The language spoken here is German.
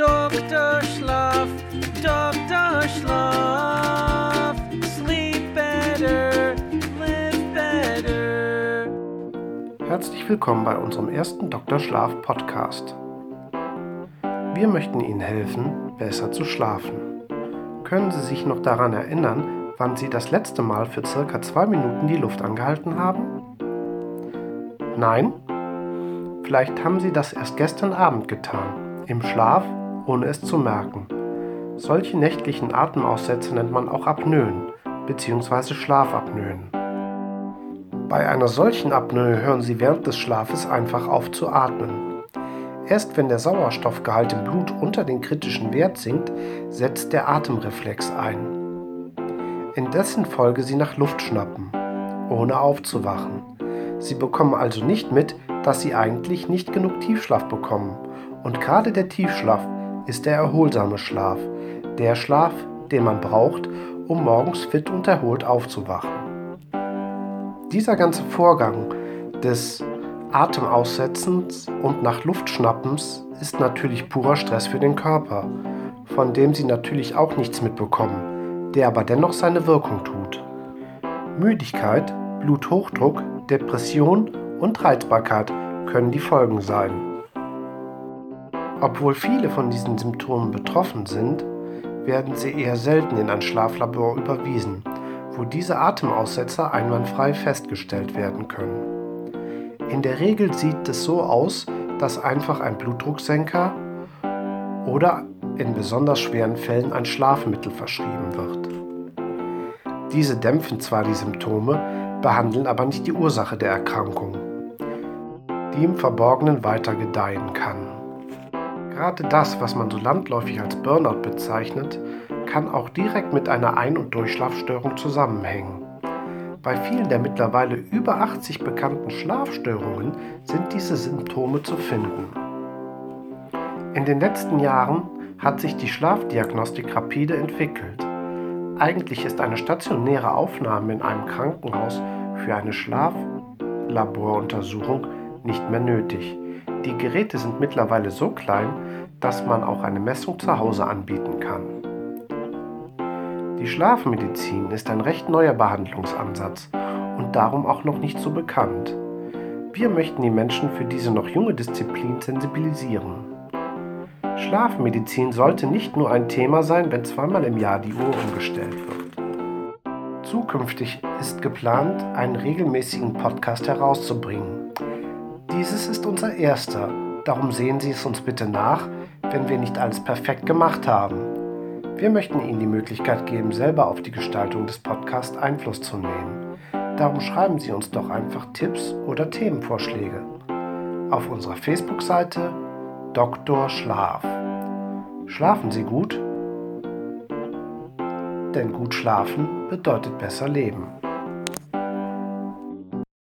Dr. Schlaf, Dr. Schlaf. Sleep better, live better. Herzlich willkommen bei unserem ersten Dr. Schlaf Podcast. Wir möchten Ihnen helfen, besser zu schlafen. Können Sie sich noch daran erinnern, wann Sie das letzte Mal für circa zwei Minuten die Luft angehalten haben? Nein? Vielleicht haben Sie das erst gestern Abend getan, im Schlaf, ohne es zu merken. Solche nächtlichen Atemaussätze nennt man auch Apnoen bzw. Schlafapnoen. Bei einer solchen Apnoe hören Sie während des Schlafes einfach auf zu atmen. Erst wenn der Sauerstoffgehalt im Blut unter den kritischen Wert sinkt, setzt der Atemreflex ein. In dessen Folge Sie nach Luft schnappen, ohne aufzuwachen. Sie bekommen also nicht mit, dass Sie eigentlich nicht genug Tiefschlaf bekommen. Und gerade der Tiefschlaf ist der erholsame Schlaf, der Schlaf, den man braucht, um morgens fit und erholt aufzuwachen. Dieser ganze Vorgang des Atemaussetzens und nach Luft schnappens ist natürlich purer Stress für den Körper, von dem Sie natürlich auch nichts mitbekommen, der aber dennoch seine Wirkung tut. Müdigkeit, Bluthochdruck, Depression und Reizbarkeit können die Folgen sein. Obwohl viele von diesen Symptomen betroffen sind, werden sie eher selten in ein Schlaflabor überwiesen, wo diese Atemaussetzer einwandfrei festgestellt werden können. In der Regel sieht es so aus, dass einfach ein Blutdrucksenker oder in besonders schweren Fällen ein Schlafmittel verschrieben wird. Diese dämpfen zwar die Symptome, behandeln aber nicht die Ursache der Erkrankung, die im Verborgenen weiter gedeihen kann. Gerade das, was man so landläufig als Burnout bezeichnet, kann auch direkt mit einer Ein- und Durchschlafstörung zusammenhängen. Bei vielen der mittlerweile über 80 bekannten Schlafstörungen sind diese Symptome zu finden. In den letzten Jahren hat sich die Schlafdiagnostik rapide entwickelt. Eigentlich ist eine stationäre Aufnahme in einem Krankenhaus für eine Schlaflaboruntersuchung nicht mehr nötig. Die Geräte sind mittlerweile so klein, dass man auch eine Messung zu Hause anbieten kann. Die Schlafmedizin ist ein recht neuer Behandlungsansatz und darum auch noch nicht so bekannt. Wir möchten die Menschen für diese noch junge Disziplin sensibilisieren. Schlafmedizin sollte nicht nur ein Thema sein, wenn zweimal im Jahr die Uhr umgestellt wird. Zukünftig ist geplant, einen regelmäßigen Podcast herauszubringen. Dieses ist unser erster, darum sehen Sie es uns bitte nach, wenn wir nicht alles perfekt gemacht haben. Wir möchten Ihnen die Möglichkeit geben, selber auf die Gestaltung des Podcasts Einfluss zu nehmen. Darum schreiben Sie uns doch einfach Tipps oder Themenvorschläge. Auf unserer Facebook-Seite Dr. Schlaf. Schlafen Sie gut? Denn gut schlafen bedeutet besser leben.